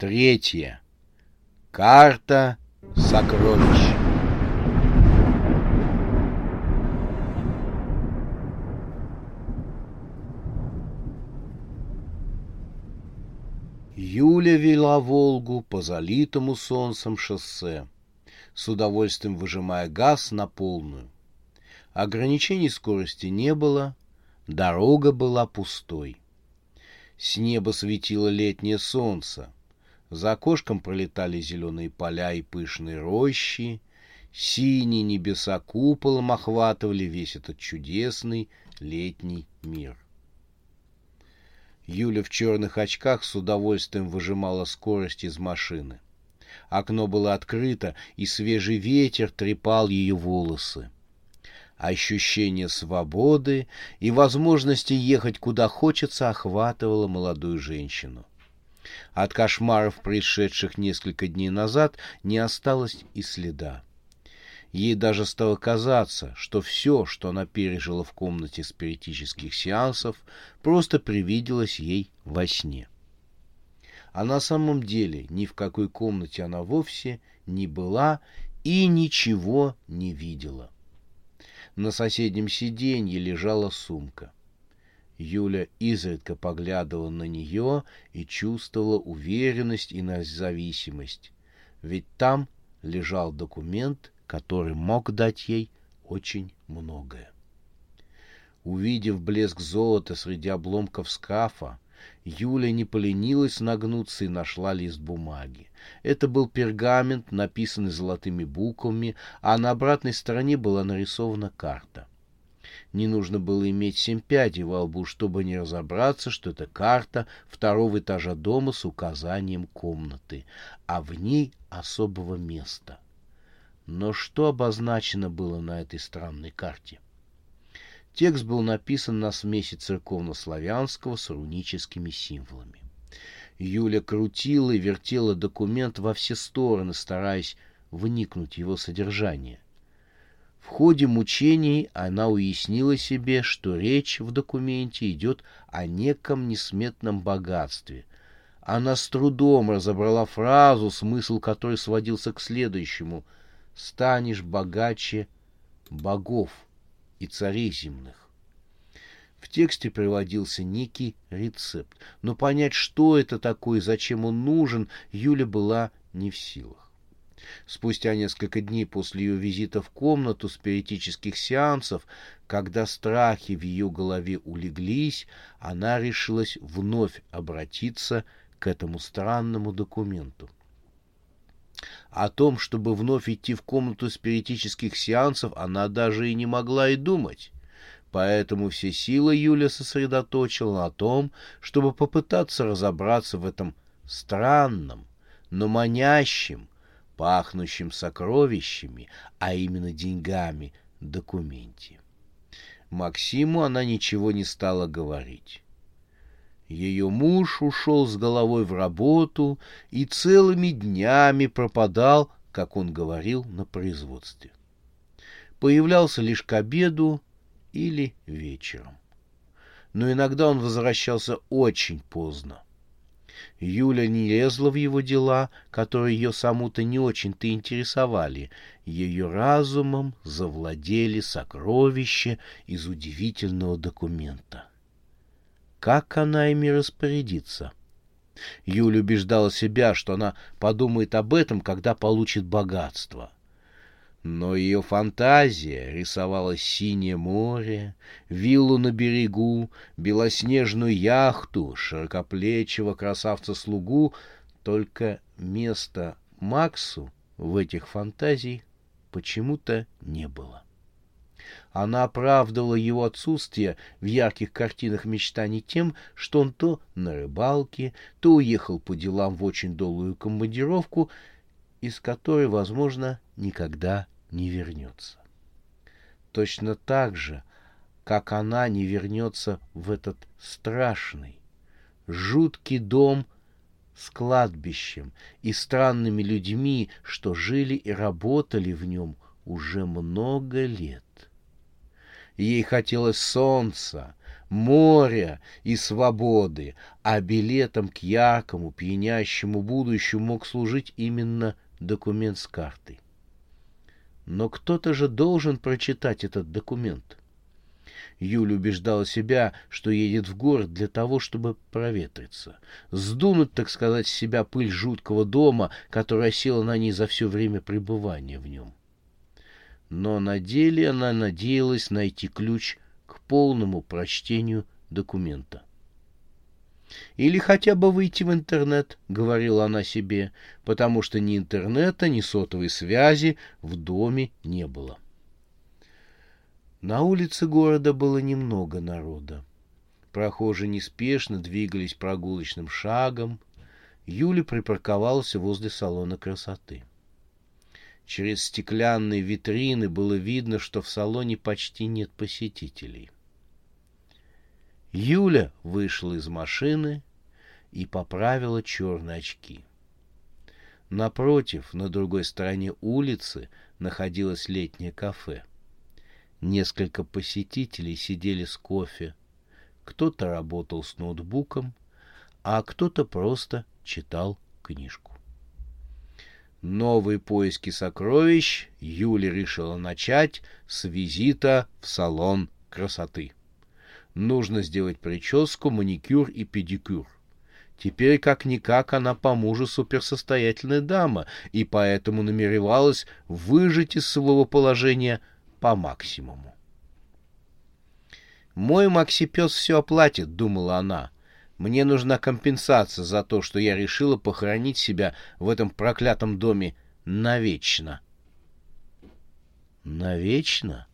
третья. Карта сокровищ. Юля вела Волгу по залитому солнцем шоссе, с удовольствием выжимая газ на полную. Ограничений скорости не было, дорога была пустой. С неба светило летнее солнце. За окошком пролетали зеленые поля и пышные рощи. Синие небеса куполом охватывали весь этот чудесный летний мир. Юля в черных очках с удовольствием выжимала скорость из машины. Окно было открыто, и свежий ветер трепал ее волосы. Ощущение свободы и возможности ехать куда хочется охватывало молодую женщину. От кошмаров, происшедших несколько дней назад, не осталось и следа. Ей даже стало казаться, что все, что она пережила в комнате спиритических сеансов, просто привиделось ей во сне. А на самом деле ни в какой комнате она вовсе не была и ничего не видела. На соседнем сиденье лежала сумка. Юля изредка поглядывала на нее и чувствовала уверенность и независимость, ведь там лежал документ, который мог дать ей очень многое. Увидев блеск золота среди обломков скафа, Юля не поленилась нагнуться и нашла лист бумаги. Это был пергамент, написанный золотыми буквами, а на обратной стороне была нарисована карта. Не нужно было иметь семь пядей во лбу, чтобы не разобраться, что это карта второго этажа дома с указанием комнаты, а в ней особого места — но что обозначено было на этой странной карте? Текст был написан на смеси церковно-славянского с руническими символами. Юля крутила и вертела документ во все стороны, стараясь вникнуть в его содержание. В ходе мучений она уяснила себе, что речь в документе идет о неком несметном богатстве. Она с трудом разобрала фразу, смысл которой сводился к следующему — станешь богаче богов и царей земных. В тексте приводился некий рецепт, но понять, что это такое и зачем он нужен, Юля была не в силах. Спустя несколько дней после ее визита в комнату спиритических сеансов, когда страхи в ее голове улеглись, она решилась вновь обратиться к этому странному документу. О том, чтобы вновь идти в комнату спиритических сеансов, она даже и не могла и думать. Поэтому все силы Юля сосредоточила на том, чтобы попытаться разобраться в этом странном, но манящем, пахнущем сокровищами, а именно деньгами, документе. Максиму она ничего не стала говорить. Ее муж ушел с головой в работу и целыми днями пропадал, как он говорил, на производстве. Появлялся лишь к обеду или вечером. Но иногда он возвращался очень поздно. Юля не лезла в его дела, которые ее саму-то не очень-то интересовали. Ее разумом завладели сокровища из удивительного документа как она ими распорядится. Юля убеждала себя, что она подумает об этом, когда получит богатство. Но ее фантазия рисовала синее море, виллу на берегу, белоснежную яхту, широкоплечего красавца-слугу, только места Максу в этих фантазиях почему-то не было. Она оправдывала его отсутствие в ярких картинах мечтаний тем, что он то на рыбалке, то уехал по делам в очень долгую командировку, из которой, возможно, никогда не вернется. Точно так же, как она не вернется в этот страшный, жуткий дом с кладбищем и странными людьми, что жили и работали в нем уже много лет. Ей хотелось солнца, моря и свободы, а билетом к яркому, пьянящему будущему мог служить именно документ с картой. Но кто-то же должен прочитать этот документ. Юля убеждала себя, что едет в город для того, чтобы проветриться, сдунуть, так сказать, с себя пыль жуткого дома, которая села на ней за все время пребывания в нем. Но на деле она надеялась найти ключ к полному прочтению документа. Или хотя бы выйти в интернет, говорила она себе, потому что ни интернета, ни сотовой связи в доме не было. На улице города было немного народа. Прохожие неспешно двигались прогулочным шагом. Юля припарковался возле салона красоты. Через стеклянные витрины было видно, что в салоне почти нет посетителей. Юля вышла из машины и поправила черные очки. Напротив, на другой стороне улицы, находилось летнее кафе. Несколько посетителей сидели с кофе. Кто-то работал с ноутбуком, а кто-то просто читал книжку. Новые поиски сокровищ Юля решила начать с визита в салон красоты. Нужно сделать прическу, маникюр и педикюр. Теперь как-никак она по мужу суперсостоятельная дама, и поэтому намеревалась выжить из своего положения по максимуму. «Мой Максипес все оплатит», — думала она. «Мне нужна компенсация за то, что я решила похоронить себя в этом проклятом доме навечно». «Навечно?»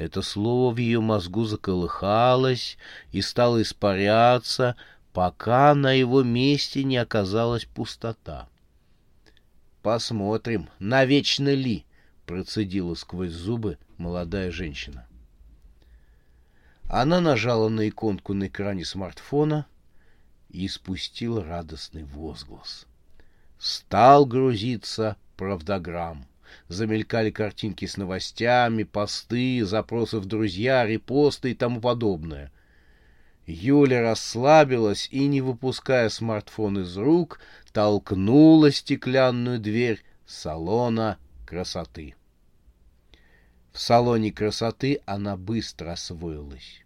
Это слово в ее мозгу заколыхалось и стало испаряться, пока на его месте не оказалась пустота. «Посмотрим, навечно ли?» процедила сквозь зубы молодая женщина. Она нажала на иконку на экране смартфона и спустила радостный возглас. Стал грузиться правдограмм. Замелькали картинки с новостями, посты, запросы в друзья, репосты и тому подобное. Юля расслабилась и, не выпуская смартфон из рук, толкнула стеклянную дверь салона красоты. В салоне красоты она быстро освоилась.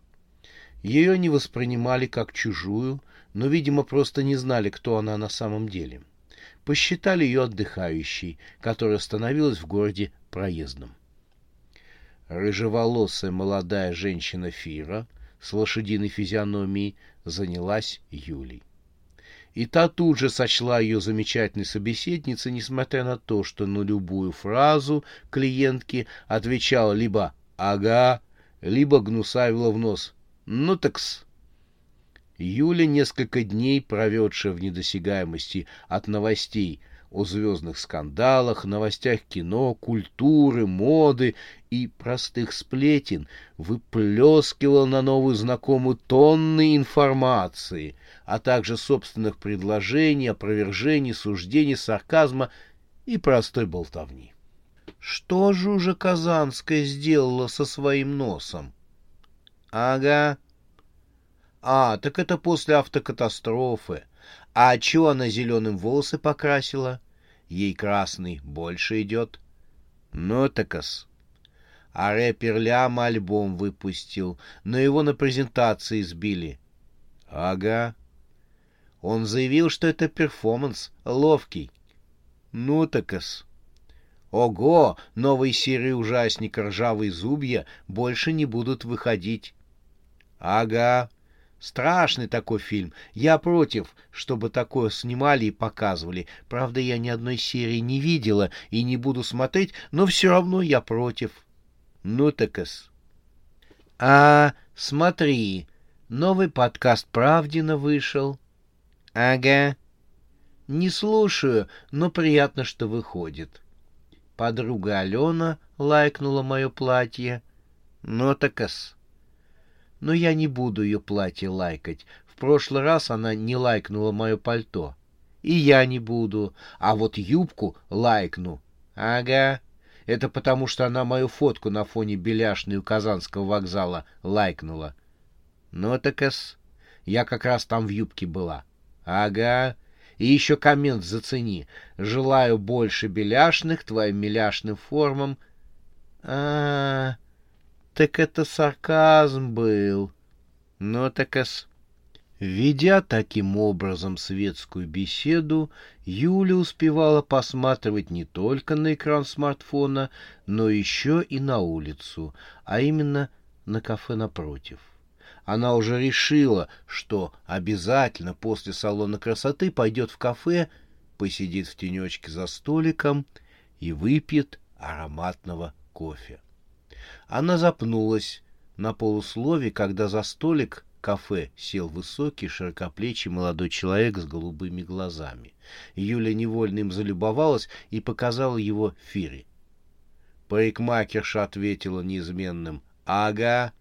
Ее не воспринимали как чужую, но, видимо, просто не знали, кто она на самом деле. Посчитали ее отдыхающей, которая становилась в городе проездом. Рыжеволосая молодая женщина Фира с лошадиной физиономией занялась Юлей. И та тут же сочла ее замечательной собеседницей, несмотря на то, что на любую фразу клиентки отвечала либо «ага», либо гнусавила в нос «ну такс». Юля, несколько дней проведшая в недосягаемости от новостей – о звездных скандалах, новостях кино, культуры, моды и простых сплетен, выплескивал на новую знакомую тонны информации, а также собственных предложений, опровержений, суждений, сарказма и простой болтовни. Что же уже Казанская сделала со своим носом? Ага. А, так это после автокатастрофы. А чего она зеленым волосы покрасила? Ей красный больше идет. Ну, такас. А рэпер Лям альбом выпустил, но его на презентации сбили. Ага. Он заявил, что это перформанс, ловкий. Ну, такас. Ого, новые серии ужасника «Ржавые зубья» больше не будут выходить. Ага, Страшный такой фильм. Я против, чтобы такое снимали и показывали. Правда, я ни одной серии не видела и не буду смотреть, но все равно я против. Ну так -с. А, смотри, новый подкаст Правдина вышел. Ага. Не слушаю, но приятно, что выходит. Подруга Алена лайкнула мое платье. Ну так-ас. Но я не буду ее платье лайкать. В прошлый раз она не лайкнула мое пальто. И я не буду. А вот юбку лайкну. Ага. Это потому, что она мою фотку на фоне Беляшной у Казанского вокзала лайкнула. Ну так-ас. Я как раз там в юбке была. Ага. И еще коммент зацени. Желаю больше беляшных твоим миляшным формам. А, -а, -а так это сарказм был. Ну так ас. Ведя таким образом светскую беседу, Юля успевала посматривать не только на экран смартфона, но еще и на улицу, а именно на кафе напротив. Она уже решила, что обязательно после салона красоты пойдет в кафе, посидит в тенечке за столиком и выпьет ароматного кофе. Она запнулась на полуслове, когда за столик кафе сел высокий, широкоплечий молодой человек с голубыми глазами. Юля невольно им залюбовалась и показала его Фире. Парикмахерша ответила неизменным «Ага».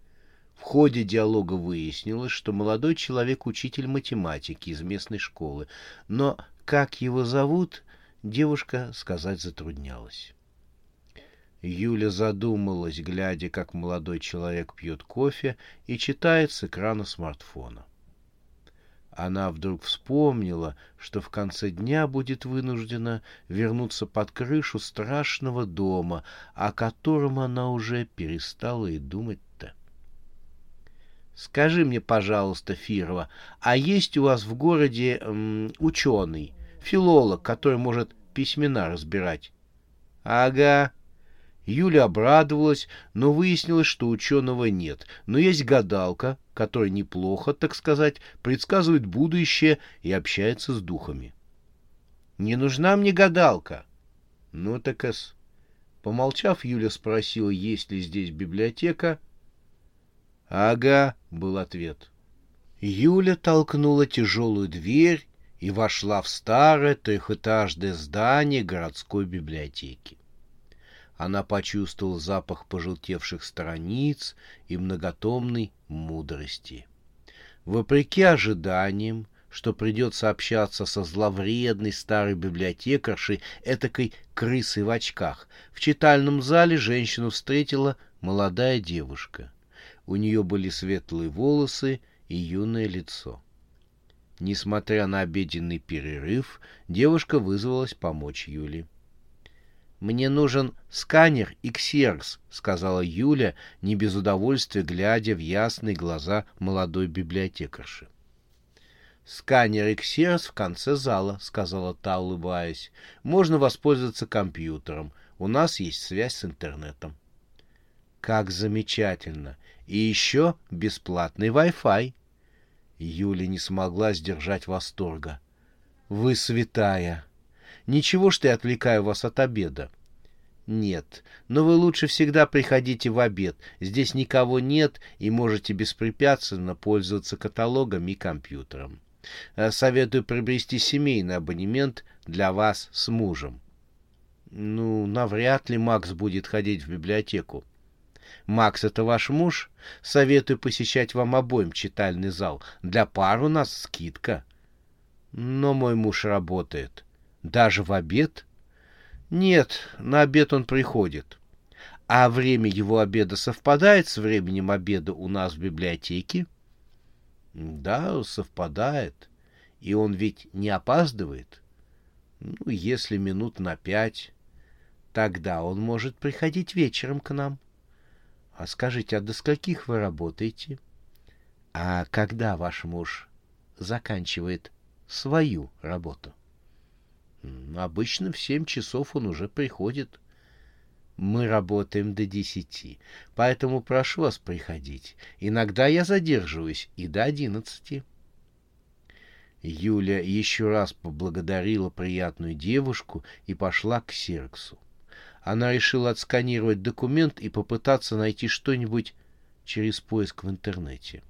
В ходе диалога выяснилось, что молодой человек — учитель математики из местной школы, но как его зовут, девушка сказать затруднялась. Юля задумалась, глядя, как молодой человек пьет кофе и читает с экрана смартфона. Она вдруг вспомнила, что в конце дня будет вынуждена вернуться под крышу страшного дома, о котором она уже перестала и думать Скажи мне, пожалуйста, Фирова, а есть у вас в городе м, ученый, филолог, который может письмена разбирать? Ага. Юля обрадовалась, но выяснилось, что ученого нет. Но есть гадалка, которая неплохо, так сказать, предсказывает будущее и общается с духами. Не нужна мне гадалка. Ну так эс. Помолчав, Юля спросила, есть ли здесь библиотека — «Ага», — был ответ. Юля толкнула тяжелую дверь и вошла в старое трехэтажное здание городской библиотеки. Она почувствовала запах пожелтевших страниц и многотомной мудрости. Вопреки ожиданиям, что придется общаться со зловредной старой библиотекаршей, этакой крысой в очках, в читальном зале женщину встретила молодая девушка. У нее были светлые волосы и юное лицо. Несмотря на обеденный перерыв, девушка вызвалась помочь Юле. «Мне нужен сканер и ксеркс», — сказала Юля, не без удовольствия глядя в ясные глаза молодой библиотекарши. «Сканер и ксеркс в конце зала», — сказала та, улыбаясь. «Можно воспользоваться компьютером. У нас есть связь с интернетом». «Как замечательно! И еще бесплатный Wi-Fi. Юля не смогла сдержать восторга. Вы святая. Ничего, что я отвлекаю вас от обеда. Нет, но вы лучше всегда приходите в обед. Здесь никого нет, и можете беспрепятственно пользоваться каталогом и компьютером. Э, советую приобрести семейный абонемент для вас с мужем. Ну, навряд ли Макс будет ходить в библиотеку. Макс — это ваш муж? Советую посещать вам обоим читальный зал. Для пар у нас скидка. Но мой муж работает. Даже в обед? Нет, на обед он приходит. А время его обеда совпадает с временем обеда у нас в библиотеке? Да, совпадает. И он ведь не опаздывает? Ну, если минут на пять. Тогда он может приходить вечером к нам. А скажите, а до скольких вы работаете? А когда ваш муж заканчивает свою работу? Обычно в семь часов он уже приходит. Мы работаем до десяти, поэтому прошу вас приходить. Иногда я задерживаюсь и до одиннадцати. Юля еще раз поблагодарила приятную девушку и пошла к Серксу она решила отсканировать документ и попытаться найти что-нибудь через поиск в интернете.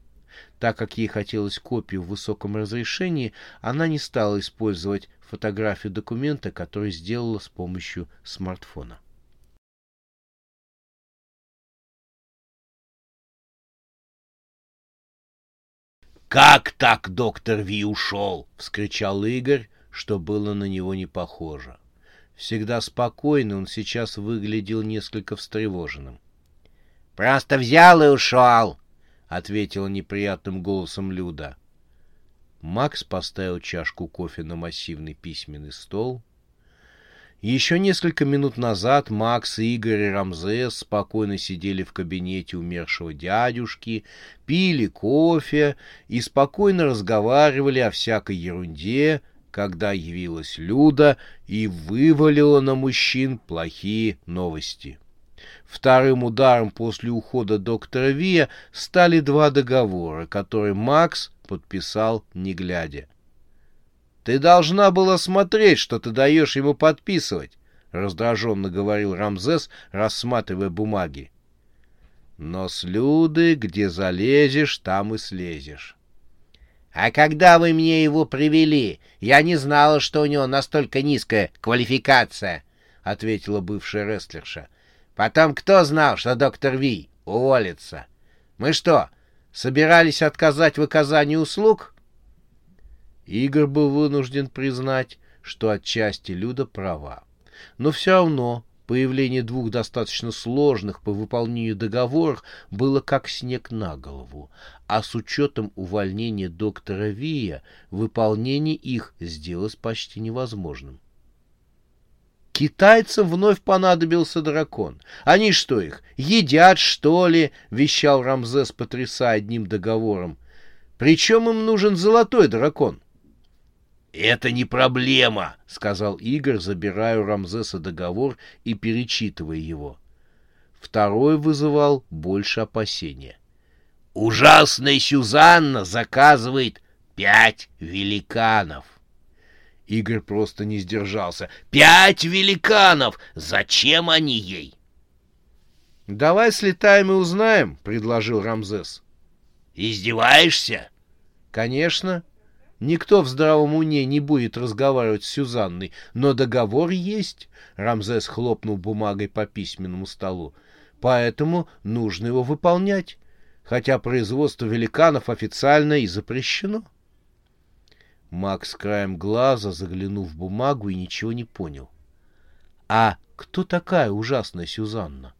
Так как ей хотелось копию в высоком разрешении, она не стала использовать фотографию документа, который сделала с помощью смартфона. «Как так доктор Ви ушел?» — вскричал Игорь, что было на него не похоже. Всегда спокойный, он сейчас выглядел несколько встревоженным. «Просто взял и ушел!» — ответила неприятным голосом Люда. Макс поставил чашку кофе на массивный письменный стол. Еще несколько минут назад Макс, Игорь и Рамзес спокойно сидели в кабинете умершего дядюшки, пили кофе и спокойно разговаривали о всякой ерунде, когда явилась Люда и вывалила на мужчин плохие новости. Вторым ударом после ухода доктора Вия стали два договора, которые Макс подписал, не глядя. «Ты должна была смотреть, что ты даешь ему подписывать», — раздраженно говорил Рамзес, рассматривая бумаги. «Но с Люды, где залезешь, там и слезешь». «А когда вы мне его привели, я не знала, что у него настолько низкая квалификация», — ответила бывшая рестлерша. «Потом кто знал, что доктор Ви уволится? Мы что, собирались отказать в оказании услуг?» Игорь был вынужден признать, что отчасти Люда права. Но все равно появление двух достаточно сложных по выполнению договоров было как снег на голову, а с учетом увольнения доктора Вия выполнение их сделалось почти невозможным. Китайцам вновь понадобился дракон. Они что их, едят, что ли? — вещал Рамзес, потрясая одним договором. Причем им нужен золотой дракон. «Это не проблема», — сказал Игорь, забирая у Рамзеса договор и перечитывая его. Второй вызывал больше опасения. «Ужасная Сюзанна заказывает пять великанов». Игорь просто не сдержался. «Пять великанов! Зачем они ей?» «Давай слетаем и узнаем», — предложил Рамзес. «Издеваешься?» «Конечно. Никто в здравом уме не будет разговаривать с Сюзанной, но договор есть, — Рамзес хлопнул бумагой по письменному столу. Поэтому нужно его выполнять, хотя производство великанов официально и запрещено. Макс краем глаза заглянул в бумагу и ничего не понял. — А кто такая ужасная Сюзанна?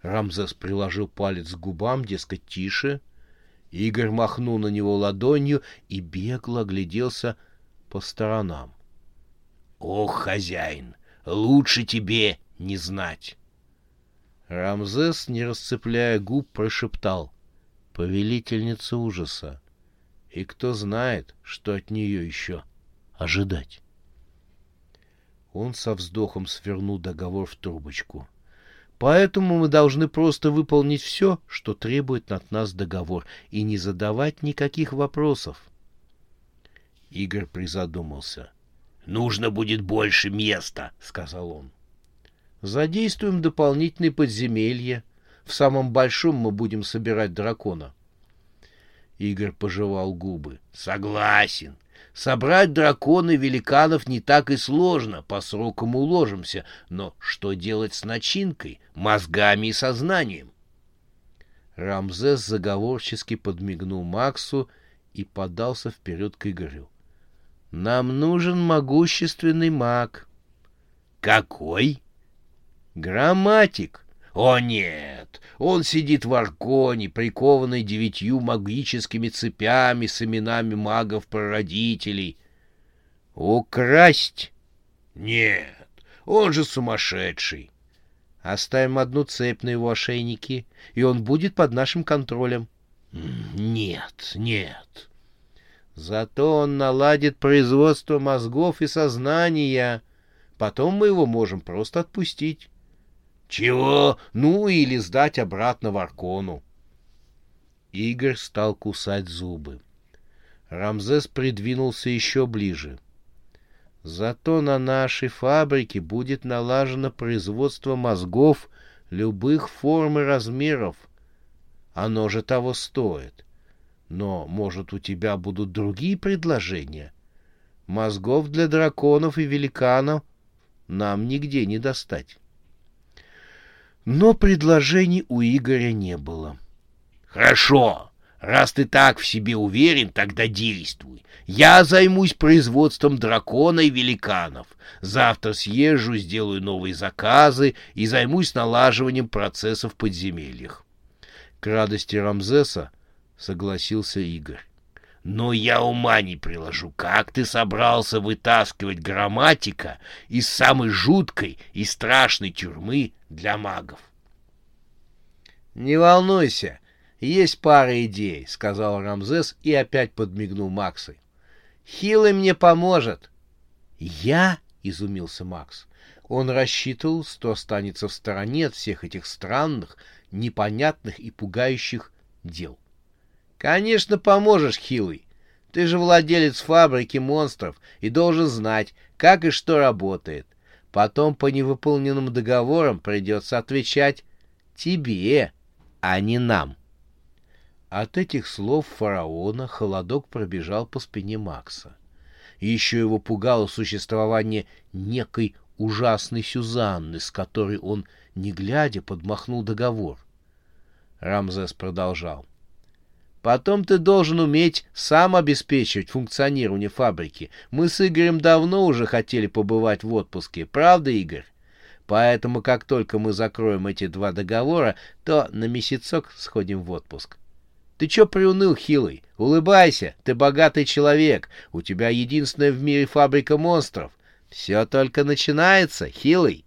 Рамзес приложил палец к губам, дескать, тише — Игорь махнул на него ладонью и бегло огляделся по сторонам. — Ох, хозяин, лучше тебе не знать. Рамзес, не расцепляя губ, прошептал. Повелительница ужаса. И кто знает, что от нее еще ожидать. Он со вздохом свернул договор в трубочку. Поэтому мы должны просто выполнить все, что требует от нас договор, и не задавать никаких вопросов. Игорь призадумался. «Нужно будет больше места», — сказал он. «Задействуем дополнительные подземелья. В самом большом мы будем собирать дракона». Игорь пожевал губы. «Согласен. Собрать дракона и великанов не так и сложно, по срокам уложимся, но что делать с начинкой, мозгами и сознанием? Рамзес заговорчески подмигнул Максу и подался вперед к Игорю. — Нам нужен могущественный маг. — Какой? — Грамматик. О нет, он сидит в арконе, прикованный девятью магическими цепями с именами магов-прародителей. Украсть? Нет, он же сумасшедший. Оставим одну цепь на его ошейнике, и он будет под нашим контролем. Нет, нет. Зато он наладит производство мозгов и сознания. Потом мы его можем просто отпустить. «Чего? Ну, или сдать обратно в Аркону». Игорь стал кусать зубы. Рамзес придвинулся еще ближе. «Зато на нашей фабрике будет налажено производство мозгов любых форм и размеров. Оно же того стоит. Но, может, у тебя будут другие предложения? Мозгов для драконов и великанов нам нигде не достать. Но предложений у Игоря не было. — Хорошо. Раз ты так в себе уверен, тогда действуй. Я займусь производством дракона и великанов. Завтра съезжу, сделаю новые заказы и займусь налаживанием процессов в подземельях. К радости Рамзеса согласился Игорь. Но я ума не приложу, как ты собрался вытаскивать грамматика из самой жуткой и страшной тюрьмы для магов? — Не волнуйся, есть пара идей, — сказал Рамзес и опять подмигнул Максой. — Хилый мне поможет. — Я? — изумился Макс. Он рассчитывал, что останется в стороне от всех этих странных, непонятных и пугающих дел. — Конечно, поможешь, Хилый. Ты же владелец фабрики монстров и должен знать, как и что работает. Потом по невыполненным договорам придется отвечать тебе, а не нам. От этих слов фараона холодок пробежал по спине Макса. Еще его пугало существование некой ужасной Сюзанны, с которой он, не глядя, подмахнул договор. Рамзес продолжал. Потом ты должен уметь сам обеспечивать функционирование фабрики. Мы с Игорем давно уже хотели побывать в отпуске. Правда, Игорь? Поэтому, как только мы закроем эти два договора, то на месяцок сходим в отпуск. Ты чё приуныл, хилый? Улыбайся, ты богатый человек. У тебя единственная в мире фабрика монстров. Все только начинается, хилый.